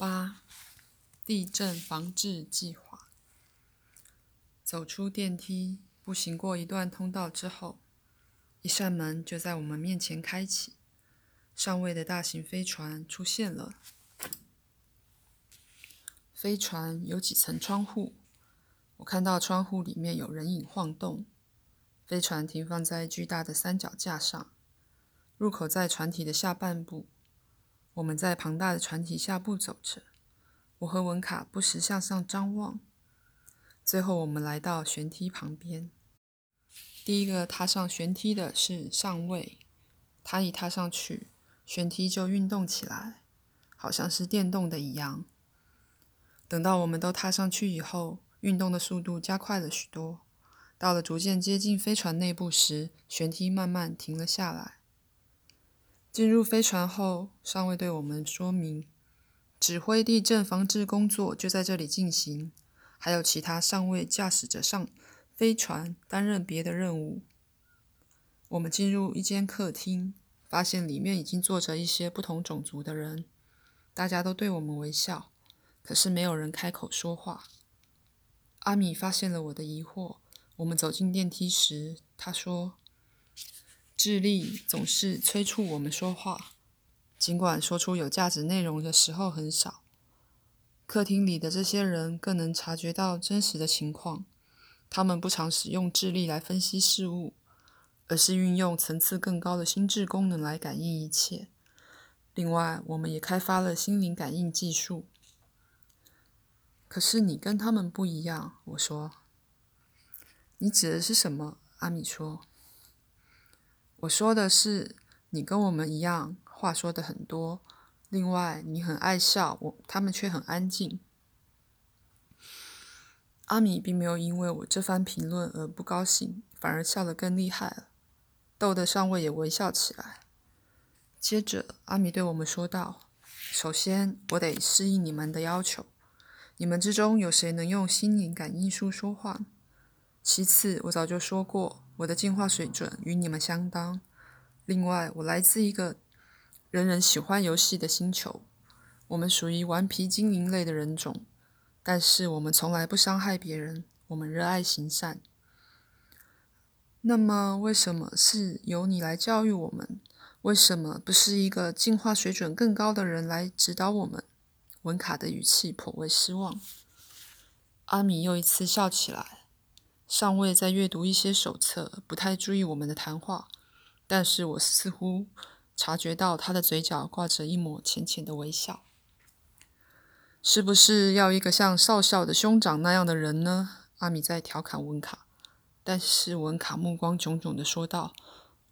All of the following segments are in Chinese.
八、地震防治计划。走出电梯，步行过一段通道之后，一扇门就在我们面前开启。上位的大型飞船出现了。飞船有几层窗户，我看到窗户里面有人影晃动。飞船停放在巨大的三脚架上，入口在船体的下半部。我们在庞大的船体下步走着，我和文卡不时向上张望。最后，我们来到舷梯旁边。第一个踏上舷梯的是上尉，他一踏上去，舷梯就运动起来，好像是电动的一样。等到我们都踏上去以后，运动的速度加快了许多。到了逐渐接近飞船内部时，舷梯慢慢停了下来。进入飞船后，上尉对我们说明，指挥地震防治工作就在这里进行，还有其他上尉驾驶着上飞船担任别的任务。我们进入一间客厅，发现里面已经坐着一些不同种族的人，大家都对我们微笑，可是没有人开口说话。阿米发现了我的疑惑，我们走进电梯时，他说。智力总是催促我们说话，尽管说出有价值内容的时候很少。客厅里的这些人更能察觉到真实的情况。他们不常使用智力来分析事物，而是运用层次更高的心智功能来感应一切。另外，我们也开发了心灵感应技术。可是你跟他们不一样，我说。你指的是什么？阿米说。我说的是，你跟我们一样，话说的很多。另外，你很爱笑，我他们却很安静。阿米并没有因为我这番评论而不高兴，反而笑得更厉害了，逗得上尉也微笑起来。接着，阿米对我们说道：“首先，我得适应你们的要求。你们之中有谁能用心灵感应术说话？其次，我早就说过。”我的进化水准与你们相当。另外，我来自一个人人喜欢游戏的星球。我们属于顽皮精灵类的人种，但是我们从来不伤害别人。我们热爱行善。那么，为什么是由你来教育我们？为什么不是一个进化水准更高的人来指导我们？文卡的语气颇为失望。阿米又一次笑起来。上尉在阅读一些手册，不太注意我们的谈话，但是我似乎察觉到他的嘴角挂着一抹浅浅的微笑。是不是要一个像少校的兄长那样的人呢？阿米在调侃文卡，但是文卡目光炯炯的说道：“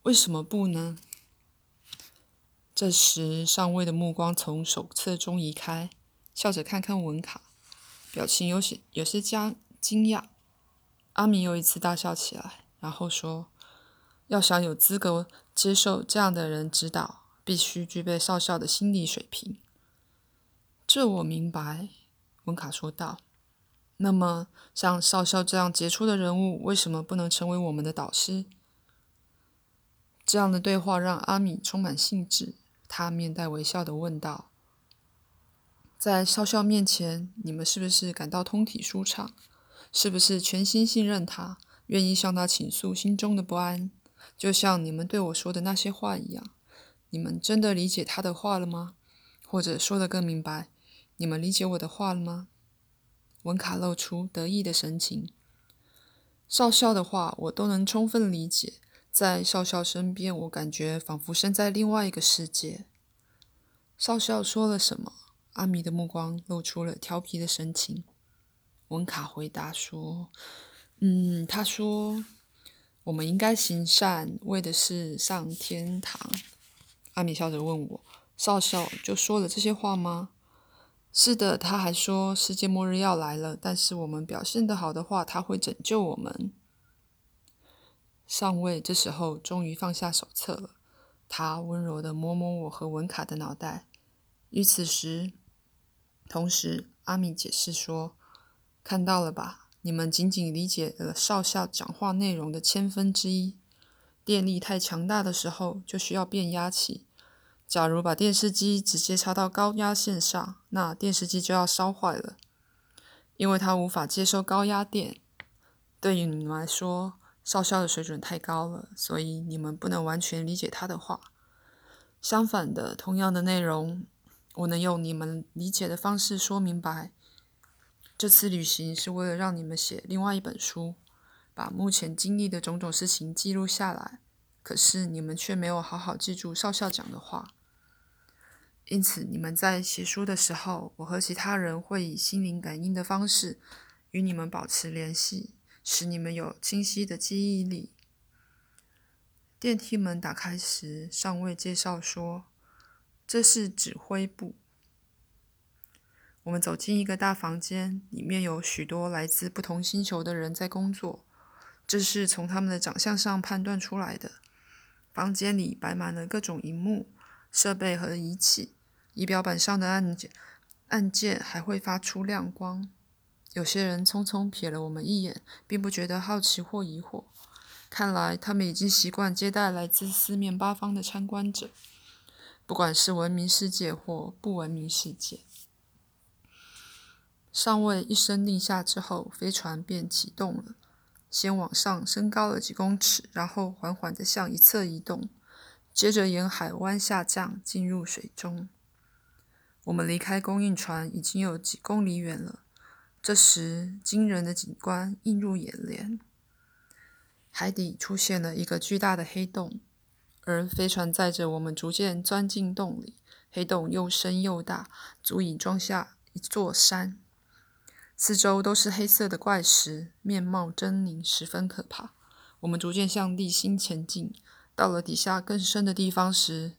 为什么不呢？”这时，上尉的目光从手册中移开，笑着看看文卡，表情有些有些惊惊讶。阿米又一次大笑起来，然后说：“要想有资格接受这样的人指导，必须具备少校的心理水平。”这我明白，温卡说道。“那么，像少校这样杰出的人物，为什么不能成为我们的导师？”这样的对话让阿米充满兴致，他面带微笑的问道：“在少校面前，你们是不是感到通体舒畅？”是不是全心信任他，愿意向他倾诉心中的不安，就像你们对我说的那些话一样？你们真的理解他的话了吗？或者说得更明白，你们理解我的话了吗？文卡露出得意的神情。少校的话我都能充分理解，在少校身边，我感觉仿佛身在另外一个世界。少校说了什么？阿米的目光露出了调皮的神情。文卡回答说：“嗯，他说我们应该行善，为的是上天堂。”阿米笑着问我：“少校就说了这些话吗？”“是的。”他还说：“世界末日要来了，但是我们表现得好的话，他会拯救我们。”上尉这时候终于放下手册了，他温柔地摸摸我和文卡的脑袋。与此时，同时阿米解释说。看到了吧？你们仅仅理解了少校讲话内容的千分之一。电力太强大的时候，就需要变压器。假如把电视机直接插到高压线上，那电视机就要烧坏了，因为它无法接收高压电。对于你们来说，少校的水准太高了，所以你们不能完全理解他的话。相反的，同样的内容，我能用你们理解的方式说明白。这次旅行是为了让你们写另外一本书，把目前经历的种种事情记录下来。可是你们却没有好好记住少校讲的话，因此你们在写书的时候，我和其他人会以心灵感应的方式与你们保持联系。使你们有清晰的记忆力。电梯门打开时，上尉介绍说：“这是指挥部。”我们走进一个大房间，里面有许多来自不同星球的人在工作，这是从他们的长相上判断出来的。房间里摆满了各种荧幕、设备和仪器，仪表板上的按键按键还会发出亮光。有些人匆匆瞥了我们一眼，并不觉得好奇或疑惑。看来他们已经习惯接待来自四面八方的参观者，不管是文明世界或不文明世界。上尉一声令下之后，飞船便启动了，先往上升高了几公尺，然后缓缓地向一侧移动，接着沿海湾下降，进入水中。我们离开供应船已经有几公里远了。这时，惊人的景观映入眼帘。海底出现了一个巨大的黑洞，而飞船载着我们逐渐钻进洞里。黑洞又深又大，足以装下一座山。四周都是黑色的怪石，面貌狰狞，十分可怕。我们逐渐向地心前进，到了底下更深的地方时，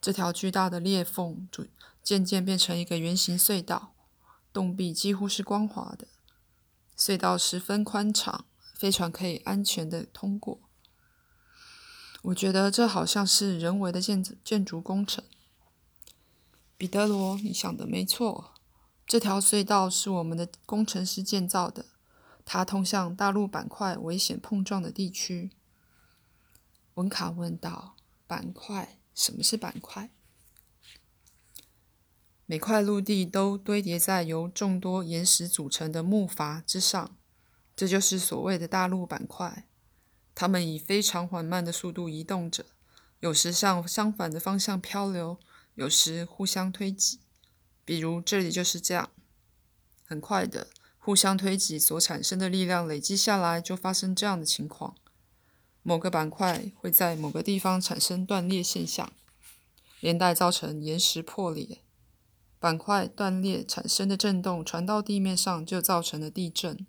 这条巨大的裂缝逐渐渐变成一个圆形隧道。洞壁几乎是光滑的，隧道十分宽敞，飞船可以安全的通过。我觉得这好像是人为的建建筑工程。彼得罗，你想的没错，这条隧道是我们的工程师建造的，它通向大陆板块危险碰撞的地区。文卡问道：“板块？什么是板块？”每块陆地都堆叠在由众多岩石组成的木筏之上，这就是所谓的大陆板块。它们以非常缓慢的速度移动着，有时向相反的方向漂流，有时互相推挤。比如这里就是这样。很快的，互相推挤所产生的力量累积下来，就发生这样的情况：某个板块会在某个地方产生断裂现象，连带造成岩石破裂。板块断裂产生的震动传到地面上，就造成了地震。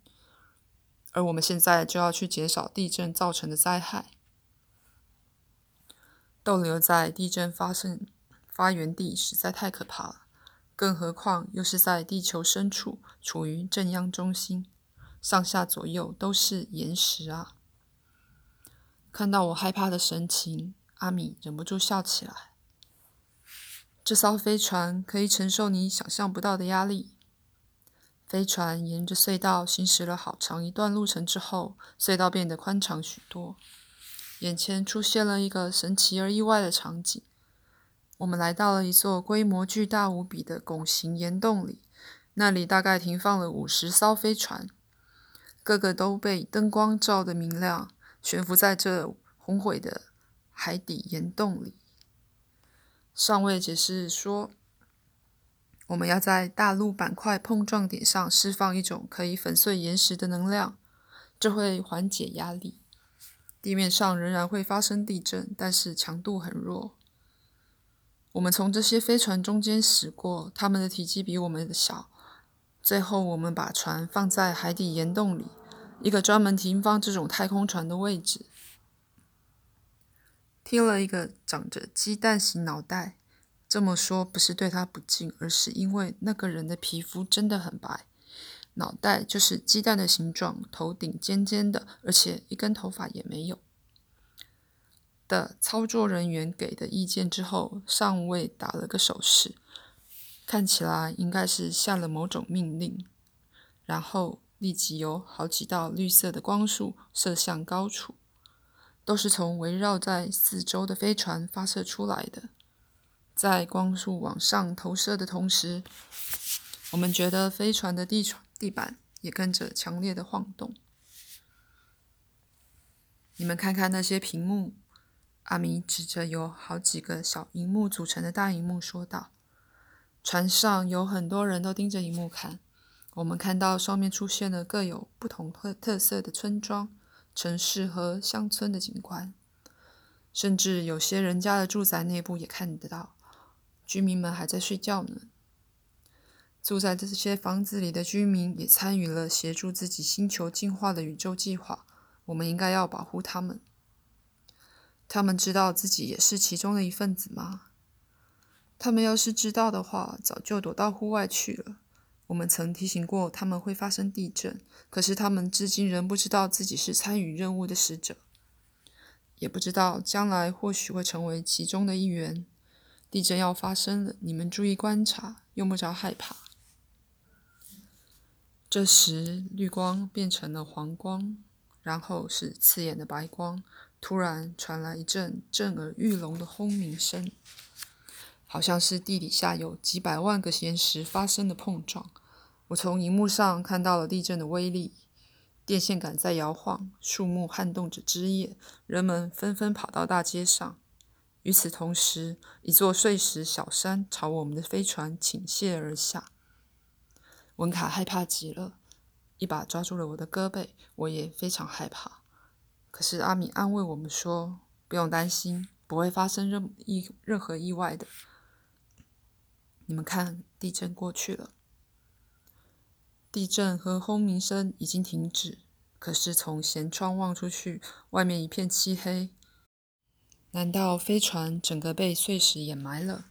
而我们现在就要去减少地震造成的灾害。逗留在地震发生发源地实在太可怕了，更何况又是在地球深处，处于正央中心，上下左右都是岩石啊！看到我害怕的神情，阿米忍不住笑起来。这艘飞船可以承受你想象不到的压力。飞船沿着隧道行驶了好长一段路程之后，隧道变得宽敞许多。眼前出现了一个神奇而意外的场景：我们来到了一座规模巨大无比的拱形岩洞里，那里大概停放了五十艘飞船，个个都被灯光照得明亮，悬浮在这宏伟的海底岩洞里。上尉解释说：“我们要在大陆板块碰撞点上释放一种可以粉碎岩石的能量，这会缓解压力。地面上仍然会发生地震，但是强度很弱。我们从这些飞船中间驶过，它们的体积比我们的小。最后，我们把船放在海底岩洞里，一个专门停放这种太空船的位置。”听了一个长着鸡蛋形脑袋，这么说不是对他不敬，而是因为那个人的皮肤真的很白，脑袋就是鸡蛋的形状，头顶尖尖的，而且一根头发也没有。的操作人员给的意见之后，上尉打了个手势，看起来应该是下了某种命令，然后立即有好几道绿色的光束射向高处。都是从围绕在四周的飞船发射出来的。在光束往上投射的同时，我们觉得飞船的地地板也跟着强烈的晃动。你们看看那些屏幕，阿米指着有好几个小荧幕组成的大荧幕说道：“船上有很多人都盯着荧幕看。我们看到上面出现了各有不同特特色的村庄、城市和乡村的景观，甚至有些人家的住宅内部也看得到。居民们还在睡觉呢。住在这些房子里的居民也参与了协助自己星球进化的宇宙计划。”我们应该要保护他们。他们知道自己也是其中的一份子吗？他们要是知道的话，早就躲到户外去了。我们曾提醒过他们会发生地震，可是他们至今仍不知道自己是参与任务的使者，也不知道将来或许会成为其中的一员。地震要发生了，你们注意观察，用不着害怕。这时，绿光变成了黄光。然后是刺眼的白光，突然传来一阵震耳欲聋的轰鸣声，好像是地底下有几百万个岩石发生的碰撞。我从荧幕上看到了地震的威力，电线杆在摇晃，树木撼动着枝叶，人们纷纷跑到大街上。与此同时，一座碎石小山朝我们的飞船倾泻而下。文卡害怕极了。一把抓住了我的胳膊，我也非常害怕。可是阿米安慰我们说：“不用担心，不会发生任意任何意外的。”你们看，地震过去了，地震和轰鸣声已经停止。可是从舷窗望出去，外面一片漆黑。难道飞船整个被碎石掩埋了？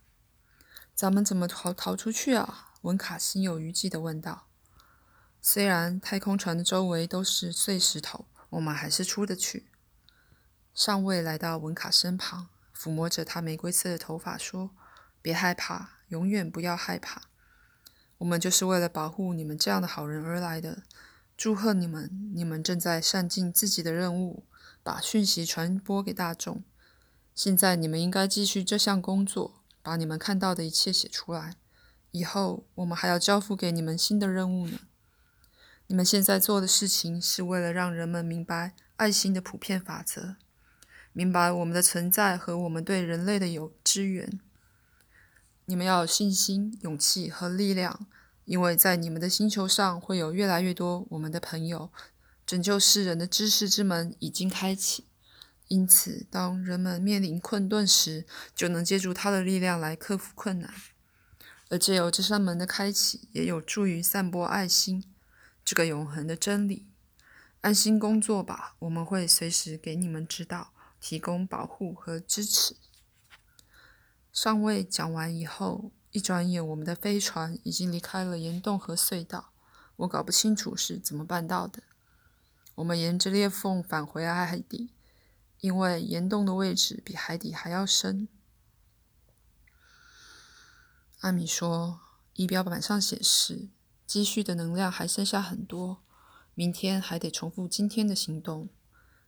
咱们怎么逃逃出去啊？文卡心有余悸地问道。虽然太空船的周围都是碎石头，我们还是出得去。上尉来到文卡身旁，抚摸着他玫瑰色的头发，说：“别害怕，永远不要害怕。我们就是为了保护你们这样的好人而来的。祝贺你们，你们正在善尽自己的任务，把讯息传播给大众。现在你们应该继续这项工作，把你们看到的一切写出来。以后我们还要交付给你们新的任务呢。”你们现在做的事情是为了让人们明白爱心的普遍法则，明白我们的存在和我们对人类的有支援。你们要有信心、勇气和力量，因为在你们的星球上会有越来越多我们的朋友。拯救世人的知识之门已经开启，因此当人们面临困顿时，就能借助他的力量来克服困难。而借由这扇门的开启，也有助于散播爱心。这个永恒的真理，安心工作吧。我们会随时给你们指导，提供保护和支持。上尉讲完以后，一转眼，我们的飞船已经离开了岩洞和隧道。我搞不清楚是怎么办到的。我们沿着裂缝返回海底，因为岩洞的位置比海底还要深。阿米说：“仪表板上显示。”积蓄的能量还剩下很多，明天还得重复今天的行动。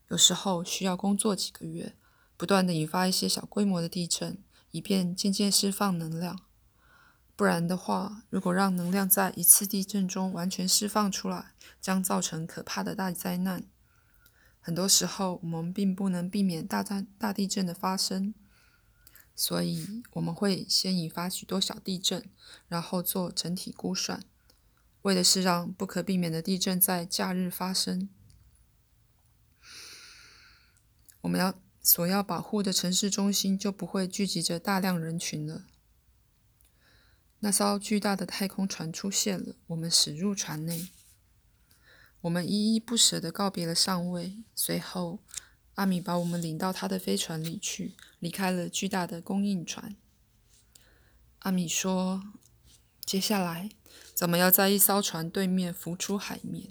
有时候需要工作几个月，不断的引发一些小规模的地震，以便渐渐释放能量。不然的话，如果让能量在一次地震中完全释放出来，将造成可怕的大灾难。很多时候，我们并不能避免大灾大地震的发生，所以我们会先引发许多小地震，然后做整体估算。为的是让不可避免的地震在假日发生，我们要所要保护的城市中心就不会聚集着大量人群了。那艘巨大的太空船出现了，我们驶入船内，我们依依不舍地告别了上尉。随后，阿米把我们领到他的飞船里去，离开了巨大的供应船。阿米说：“接下来。”怎么要在一艘船对面浮出海面。